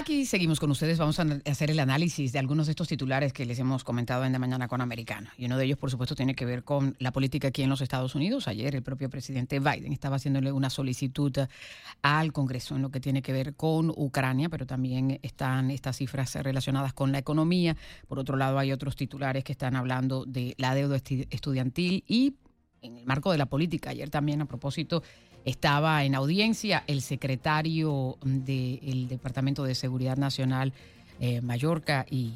Aquí seguimos con ustedes. Vamos a hacer el análisis de algunos de estos titulares que les hemos comentado en De Mañana con Americano. Y uno de ellos, por supuesto, tiene que ver con la política aquí en los Estados Unidos. Ayer el propio presidente Biden estaba haciéndole una solicitud al Congreso en lo que tiene que ver con Ucrania, pero también están estas cifras relacionadas con la economía. Por otro lado, hay otros titulares que están hablando de la deuda estudiantil y en el marco de la política. Ayer también, a propósito estaba en audiencia el secretario del Departamento de Seguridad Nacional, eh, Mallorca, y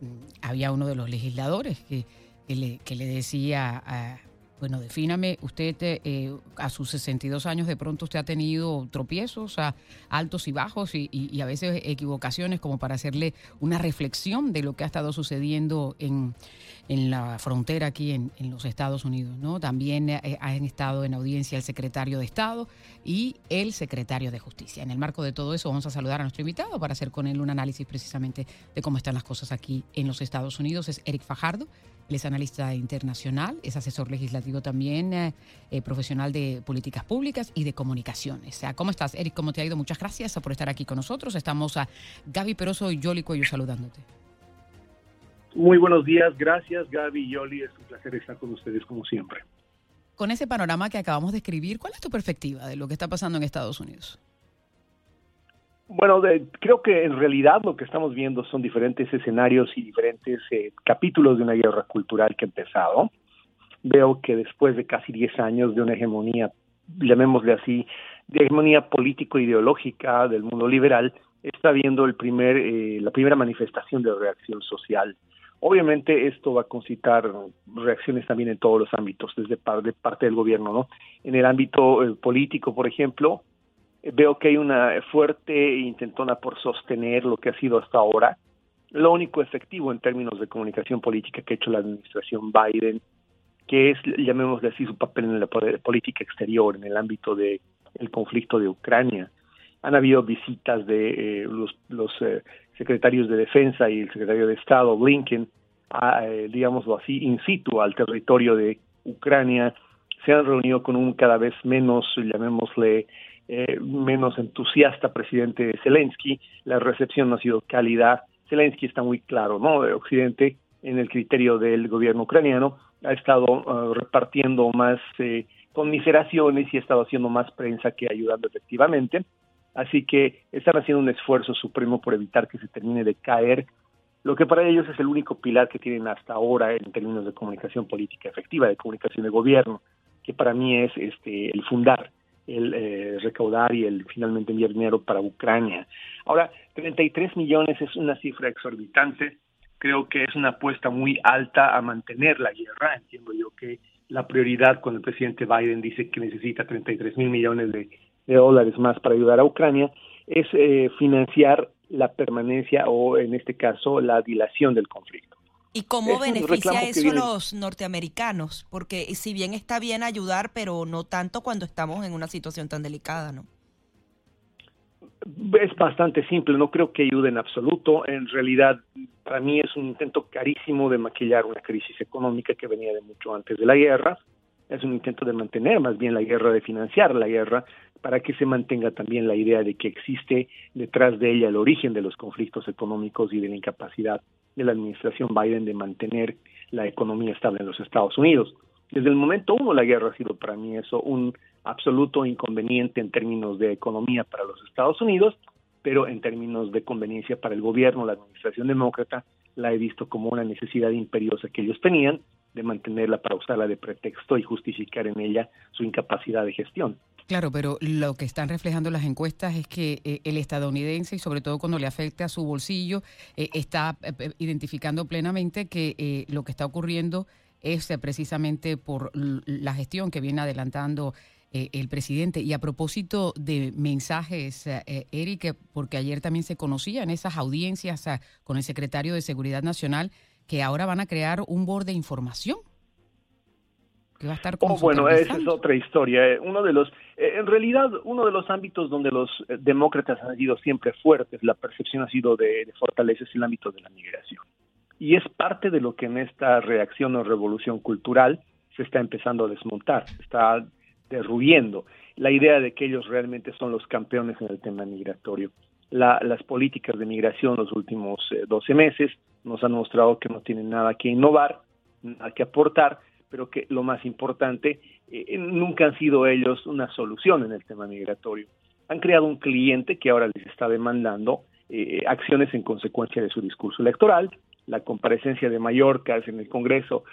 mm, había uno de los legisladores que, le, que le, decía, bueno, defíname, usted eh, a sus 62 años de pronto usted ha tenido tropiezos, altos y bajos y, a veces equivocaciones como para hacerle una reflexión de lo que ha estado sucediendo en, en la frontera aquí en, los Estados Unidos. ¿no? También eh, han estado en audiencia el secretario de Estado y el secretario de Justicia. En el marco de todo eso vamos a saludar a nuestro invitado para hacer con él un análisis precisamente de cómo están las cosas aquí en los Estados Unidos. Es Eric Fajardo. Él es analista internacional, es asesor legislativo también, eh, eh, profesional de políticas públicas y de comunicaciones. ¿Cómo estás, Eric? ¿Cómo te ha ido? Muchas gracias por estar aquí con nosotros. Estamos a Gaby Peroso y Yoli Cuello saludándote. Muy buenos días, gracias Gaby y Yoli, es un placer estar con ustedes como siempre. Con ese panorama que acabamos de escribir, ¿cuál es tu perspectiva de lo que está pasando en Estados Unidos? Bueno, creo que en realidad lo que estamos viendo son diferentes escenarios y diferentes eh, capítulos de una guerra cultural que ha empezado. Veo que después de casi 10 años de una hegemonía, llamémosle así, de hegemonía político-ideológica del mundo liberal, está viendo el primer, eh, la primera manifestación de reacción social Obviamente esto va a concitar reacciones también en todos los ámbitos, desde parte, parte del gobierno, ¿no? En el ámbito eh, político, por ejemplo, veo que hay una fuerte intentona por sostener lo que ha sido hasta ahora lo único efectivo en términos de comunicación política que ha hecho la administración Biden, que es, llamémosle así, su papel en la política exterior, en el ámbito del el conflicto de Ucrania. Han habido visitas de eh, los, los secretarios de Defensa y el secretario de Estado, Blinken, a, eh, digámoslo así, in situ al territorio de Ucrania, se han reunido con un cada vez menos, llamémosle, eh, menos entusiasta presidente Zelensky. La recepción no ha sido cálida. Zelensky está muy claro, ¿no? De Occidente, en el criterio del gobierno ucraniano, ha estado uh, repartiendo más eh, conmiseraciones y ha estado haciendo más prensa que ayudando efectivamente. Así que están haciendo un esfuerzo supremo por evitar que se termine de caer lo que para ellos es el único pilar que tienen hasta ahora en términos de comunicación política efectiva, de comunicación de gobierno, que para mí es este el fundar, el eh, recaudar y el finalmente enviar dinero para Ucrania. Ahora, 33 millones es una cifra exorbitante, creo que es una apuesta muy alta a mantener la guerra, entiendo yo que la prioridad cuando el presidente Biden dice que necesita 33 mil millones de dólares más para ayudar a Ucrania, es eh, financiar la permanencia o, en este caso, la dilación del conflicto. ¿Y cómo beneficia eso a los norteamericanos? Porque si bien está bien ayudar, pero no tanto cuando estamos en una situación tan delicada, ¿no? Es bastante simple, no creo que ayude en absoluto. En realidad, para mí es un intento carísimo de maquillar una crisis económica que venía de mucho antes de la guerra. Es un intento de mantener más bien la guerra, de financiar la guerra, para que se mantenga también la idea de que existe detrás de ella el origen de los conflictos económicos y de la incapacidad de la administración Biden de mantener la economía estable en los Estados Unidos. Desde el momento uno la guerra ha sido para mí eso un absoluto inconveniente en términos de economía para los Estados Unidos, pero en términos de conveniencia para el gobierno, la administración demócrata, la he visto como una necesidad imperiosa que ellos tenían de mantenerla para usarla de pretexto y justificar en ella su incapacidad de gestión. Claro, pero lo que están reflejando las encuestas es que eh, el estadounidense, y sobre todo cuando le afecta a su bolsillo, eh, está eh, identificando plenamente que lo que está ocurriendo es precisamente por la gestión que viene adelantando el presidente. Y a propósito de mensajes, Eric, porque ayer también se conocía en esas audiencias con el secretario de Seguridad Nacional que ahora van a crear un board de información va a estar oh, bueno, esa es otra historia. Eh, uno de los, eh, en realidad, uno de los ámbitos donde los eh, demócratas han sido siempre fuertes, la percepción ha sido de, de fortaleza es el ámbito de la migración. Y es parte de lo que en esta reacción o revolución cultural se está empezando a desmontar, se está derruyendo la idea de que ellos realmente son los campeones en el tema migratorio. las políticas de migración los últimos 12 meses nos han mostrado que no tienen nada que innovar, nada que aportar, pero que lo más importante, eh, eh, nunca han sido ellos una solución en el tema migratorio. Han creado un cliente que ahora les está demandando eh, acciones en consecuencia de su discurso electoral, la comparecencia de Mallorca en el Congreso.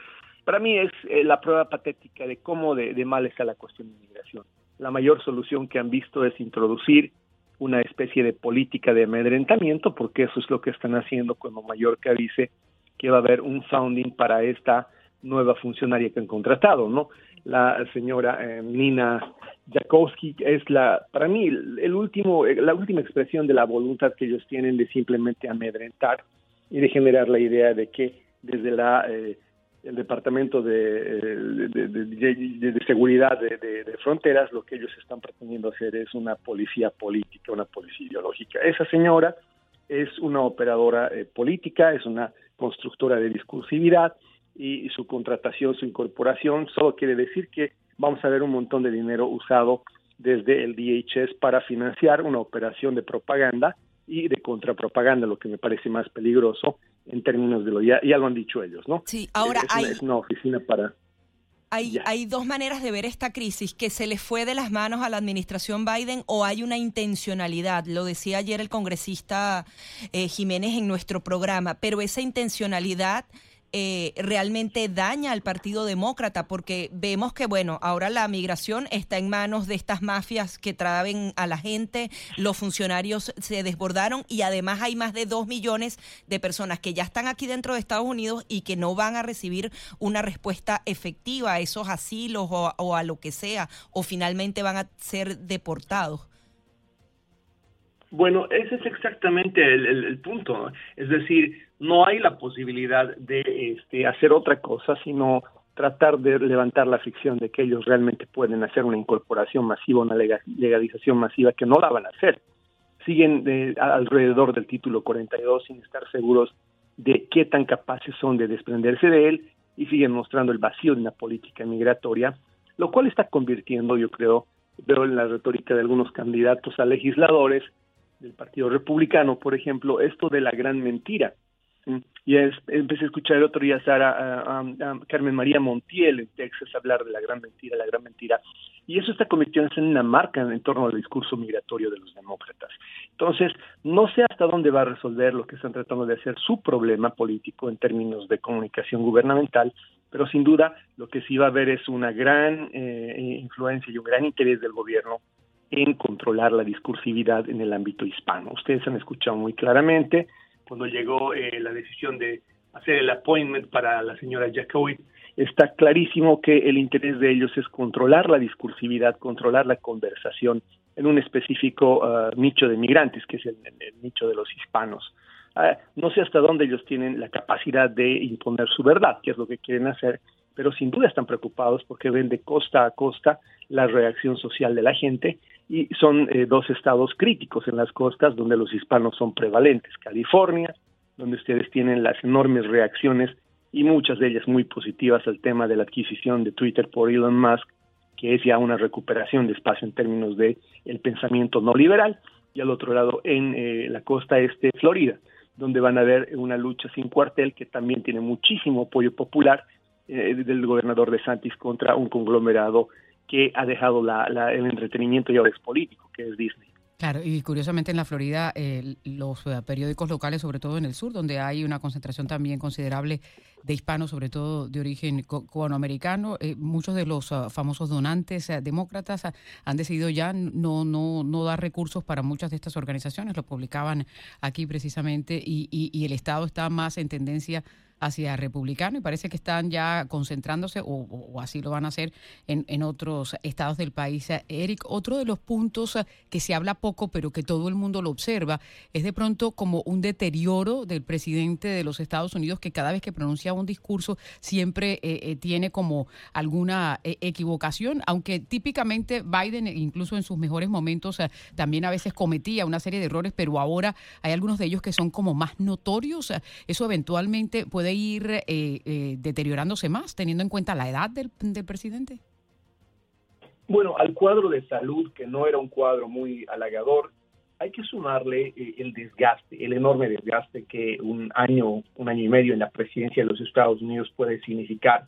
Para mí es la prueba patética de cómo de, de mal está la cuestión de migración. La mayor solución que han visto es introducir una especie de política de amedrentamiento, porque eso es lo que están haciendo cuando Mallorca dice que va a haber un founding para esta nueva funcionaria que han contratado, ¿no? La señora eh, Nina Jakowski es la, para mí, el último, eh, la última expresión de la voluntad que ellos tienen de simplemente amedrentar y de generar la idea de que desde la eh, el departamento de, de, seguridad de, fronteras lo que ellos están pretendiendo hacer es una policía política, una policía ideológica. Esa señora es una operadora política, es una constructora de discursividad y su contratación, su incorporación, solo quiere decir que vamos a ver un montón de dinero usado desde el DHS para financiar una operación de propaganda y de contrapropaganda, lo que me parece más peligroso en términos de lo ya, ya lo han dicho ellos, ¿no? Sí, ahora hay una oficina para hay, hay, dos maneras de ver esta crisis, que se le fue de las manos a la administración Biden o hay una intencionalidad. Lo decía ayer el congresista eh, Jiménez en nuestro programa, pero esa intencionalidad eh, realmente daña al Partido Demócrata, porque vemos que, bueno, ahora la migración está en manos de estas mafias que traen a la gente, los funcionarios se desbordaron y además hay más de dos millones de personas que ya están aquí dentro de Estados Unidos y que no van a recibir una respuesta efectiva a esos asilos o, a lo que sea, o finalmente van a ser deportados. Bueno, ese es exactamente el punto. Es decir, no hay la posibilidad de este, hacer otra cosa, sino tratar de levantar la ficción de que ellos realmente pueden hacer una incorporación masiva, una legalización masiva, que no la van a hacer. Siguen de, alrededor del título 42 sin estar seguros de qué tan capaces son de desprenderse de él y siguen mostrando el vacío de una política migratoria, lo cual está convirtiendo, yo creo, veo en la retórica de algunos candidatos a legisladores del Partido Republicano, por ejemplo, esto de la gran mentira y empecé a escuchar el otro día a Sara, Carmen María Montiel en Texas hablar de la gran mentira, la gran mentira. Y eso está convirtiéndose en una marca en torno al discurso migratorio de los demócratas. Entonces, no sé hasta dónde va a resolver lo que están tratando de hacer su problema político en términos de comunicación gubernamental, pero sin duda lo que sí va a haber es una gran eh, influencia y un gran interés del gobierno en controlar la discursividad en el ámbito hispano. Ustedes han escuchado muy claramente cuando llegó eh, la decisión de hacer el appointment para la señora Jacobit, está clarísimo que el interés de ellos es controlar la discursividad, controlar la conversación en un específico ah, nicho de migrantes, que es el, nicho de los hispanos. Ah, no sé hasta dónde ellos tienen la capacidad de imponer su verdad, que es lo que quieren hacer, pero sin duda están preocupados porque ven de costa a costa la reacción social de la gente y son eh, dos estados críticos en las costas donde los hispanos son prevalentes, California, donde ustedes tienen las enormes reacciones y muchas de ellas muy positivas al tema de la adquisición de Twitter por Elon Musk, que es ya una recuperación de espacio en términos de el pensamiento no liberal, y al otro lado en eh, la costa este Florida, donde van a ver una lucha sin cuartel que también tiene muchísimo apoyo popular eh, del gobernador de Santis contra un conglomerado que ha dejado la, el entretenimiento y ahora es político, que es Disney. Claro, y curiosamente en la Florida los eh, periódicos locales, sobre todo en el sur, donde hay una concentración también considerable de hispanos, sobre todo de origen cubanoamericano, eh, muchos de los ah, famosos donantes eh, demócratas ah, han decidido ya no, no, no dar recursos para muchas de estas organizaciones, lo publicaban aquí precisamente, y, y, y el Estado está más en tendencia hacia republicano y parece que están ya concentrándose o, así lo van a hacer en, en, otros estados del país. Eric, otro de los puntos que se habla poco pero que todo el mundo lo observa es de pronto como un deterioro del presidente de los Estados Unidos que cada vez que pronuncia un discurso siempre eh, eh, tiene como alguna eh, equivocación, aunque típicamente Biden incluso en sus mejores momentos también a veces cometía una serie de errores, pero ahora hay algunos de ellos que son como más notorios. Eso eventualmente puede ir deteriorándose más teniendo en cuenta la edad del, presidente. Bueno, al cuadro de salud, que no era un cuadro muy halagador, hay que sumarle eh, el desgaste, el enorme desgaste que un año, un año y medio en la presidencia de los Estados Unidos puede significar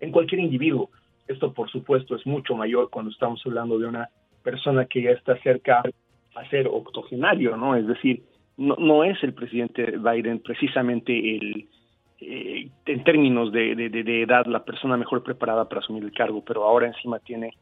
en cualquier individuo. Esto, por supuesto, es mucho mayor cuando estamos hablando de una persona que ya está cerca a ser octogenario, ¿no? Es decir, no es el presidente Biden precisamente el, eh, en términos de, edad, la persona mejor preparada para asumir el cargo, pero ahora encima tiene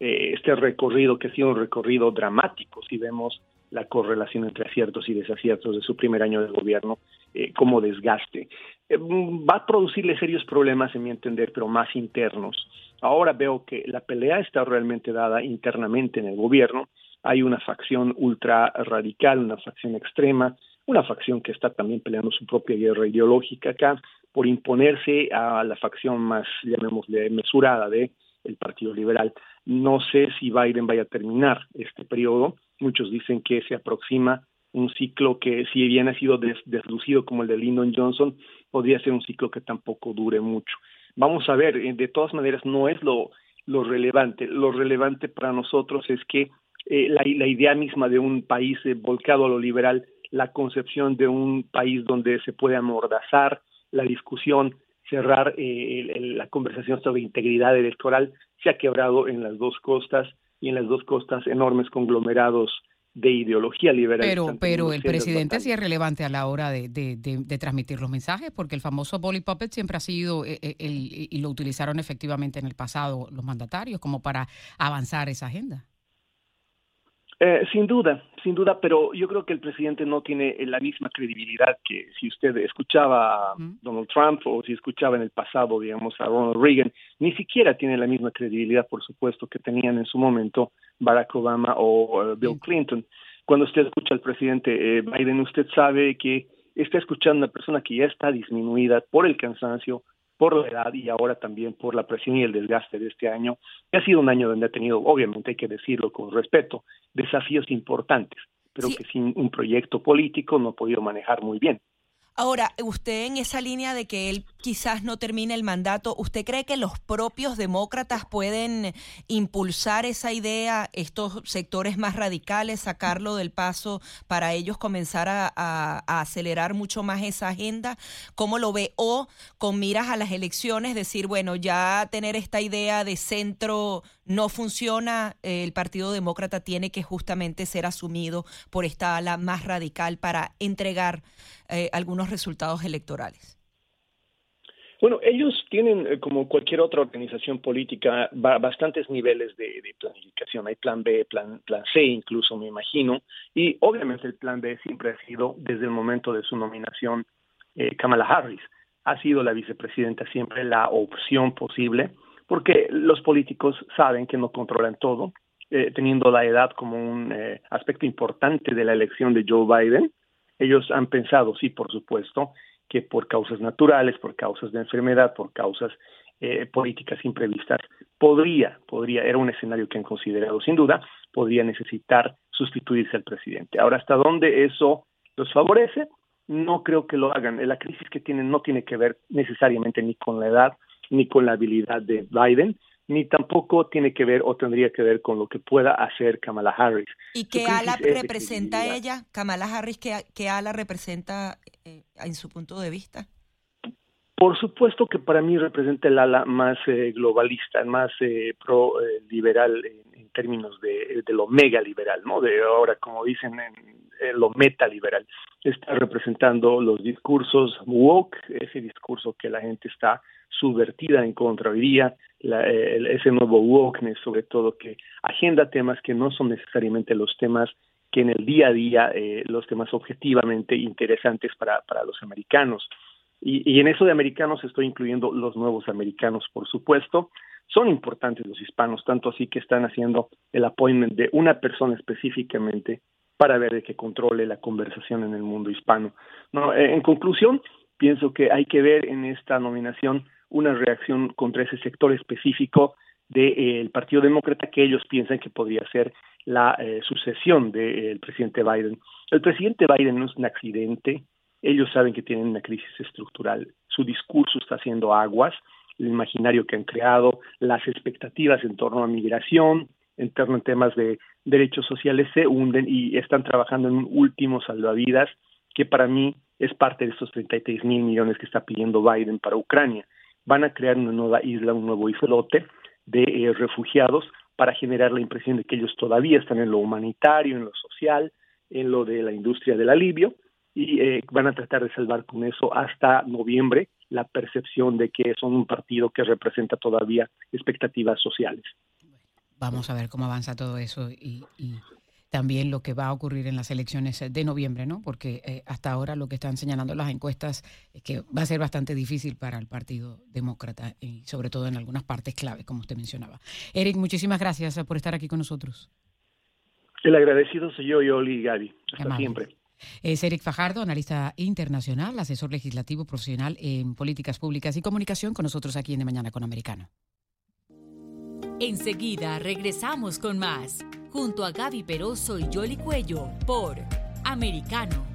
eh, este recorrido que ha sido un recorrido dramático, si vemos la correlación entre aciertos y desaciertos de su primer año de gobierno eh, como desgaste. Eh, va a producirle serios problemas, en mi entender, pero más internos. Ahora veo que la pelea está realmente dada internamente en el gobierno. Hay una facción ultra radical, una facción extrema, una facción que está también peleando su propia guerra ideológica acá por imponerse a la facción más, llamémosle, mesurada de el Partido Liberal. No sé si Biden vaya a terminar este periodo. Muchos dicen que se aproxima un ciclo que, si bien ha sido deslucido como el de Lyndon Johnson, podría ser un ciclo que tampoco dure mucho. Vamos a ver, eh, de todas maneras, no es lo, lo relevante. Lo relevante para nosotros es que eh, la, la, idea misma de un país eh, volcado a lo liberal, la concepción de un país donde se puede amordazar la discusión, cerrar eh, la conversación sobre integridad electoral se ha quebrado en las dos costas y en las dos costas enormes conglomerados de ideología liberal. Pero, pero el presidente sí es relevante a la hora de, de, transmitir los mensajes, porque el famoso Bolly Puppet siempre ha sido, eh, eh, el, y lo utilizaron efectivamente en el pasado los mandatarios, como para avanzar esa agenda. Eh, sin duda, sin duda, pero yo creo que el presidente no tiene la misma credibilidad que si usted escuchaba a Donald Trump o si escuchaba en el pasado, digamos, a Ronald Reagan, ni siquiera tiene la misma credibilidad, por supuesto, que tenían en su momento Barack Obama o eh, Bill Clinton. Cuando usted escucha al presidente eh, Biden, usted sabe que está escuchando a una persona que ya está disminuida por el cansancio, por la edad y ahora también por la presión y el desgaste de este año, que ha sido un año donde ha tenido, obviamente hay que decirlo con respeto, desafíos importantes, pero que sin un proyecto político no ha podido manejar muy bien. Ahora, usted en esa línea de que él quizás no termine el mandato, ¿usted cree que los propios demócratas pueden impulsar esa idea, estos sectores más radicales, sacarlo del paso para ellos comenzar a, acelerar mucho más esa agenda? ¿Cómo lo ve? O con miras a las elecciones, decir, bueno, ya tener esta idea de centro no funciona, el Partido Demócrata tiene que justamente ser asumido por esta ala más radical para entregar eh, algunos resultados electorales? Bueno, ellos tienen, eh, como cualquier otra organización política, bastantes niveles de, planificación. Hay plan B, plan, plan C incluso, me imagino. Y obviamente el plan B siempre ha sido, desde el momento de su nominación, eh, Kamala Harris. Ha sido la vicepresidenta siempre la opción posible porque los políticos saben que no controlan todo, eh, teniendo la edad como un eh, aspecto importante de la elección de Joe Biden. Ellos han pensado, sí, por supuesto, que por causas naturales, por causas de enfermedad, por causas eh, políticas imprevistas, podría, podría, era un escenario que han considerado sin duda, podría necesitar sustituirse al presidente. Ahora, ¿hasta dónde eso los favorece? No creo que lo hagan. La crisis que tienen no tiene que ver necesariamente ni con la edad, ni con la habilidad de Biden, ni tampoco tiene que ver o tendría que ver con lo que pueda hacer Kamala Harris. ¿Y qué ala representa ella? Kamala Harris, ¿qué, ala representa eh, en su punto de vista? Por supuesto que para mí representa el ala más eh, globalista, más eh, pro-liberal en, términos de, de, lo mega liberal, ¿no? De ahora, como dicen, en, lo meta liberal. Está representando los discursos woke, ese discurso que la gente está subvertida en contra hoy día, ese nuevo wokeness, sobre todo, que agenda temas que no son necesariamente los temas que en el día a día, eh, los temas objetivamente interesantes para, para los americanos. Y, en eso de americanos estoy incluyendo los nuevos americanos, por supuesto. Son importantes los hispanos, tanto así que están haciendo el appointment de una persona específicamente para ver de que controle la conversación en el mundo hispano. No, en conclusión, pienso que hay que ver en esta nominación una reacción contra ese sector específico del Partido Demócrata que ellos piensan que podría ser la eh, sucesión del presidente Biden. El presidente Biden no es un accidente, ellos saben que tienen una crisis estructural, su discurso está haciendo aguas, el imaginario que han creado, las expectativas en torno a migración, en torno a temas de derechos sociales se hunden y están trabajando en un último salvavidas que para mí es parte de esos 33 mil millones que está pidiendo Biden para Ucrania. Van a crear una nueva isla, un nuevo islote de eh, refugiados para generar la impresión de que ellos todavía están en lo humanitario, en lo social, en lo de la industria del alivio y eh, van a tratar de salvar con eso hasta noviembre la percepción de que son un partido que representa todavía expectativas sociales. Vamos a ver cómo avanza todo eso y, también lo que va a ocurrir en las elecciones de noviembre, ¿no? Porque eh, hasta ahora lo que están señalando las encuestas es que va a ser bastante difícil para el Partido Demócrata y sobre todo en algunas partes clave, como usted mencionaba. Eric, muchísimas gracias por estar aquí con nosotros. El agradecido soy yo, Yoli y Gaby. Hasta siempre. Es Eric Fajardo, analista internacional, asesor legislativo profesional en políticas públicas y comunicación con nosotros aquí en De Mañana con Americano. Enseguida regresamos con más, junto a Gaby Peroso y Jolly Cuello, por Americano.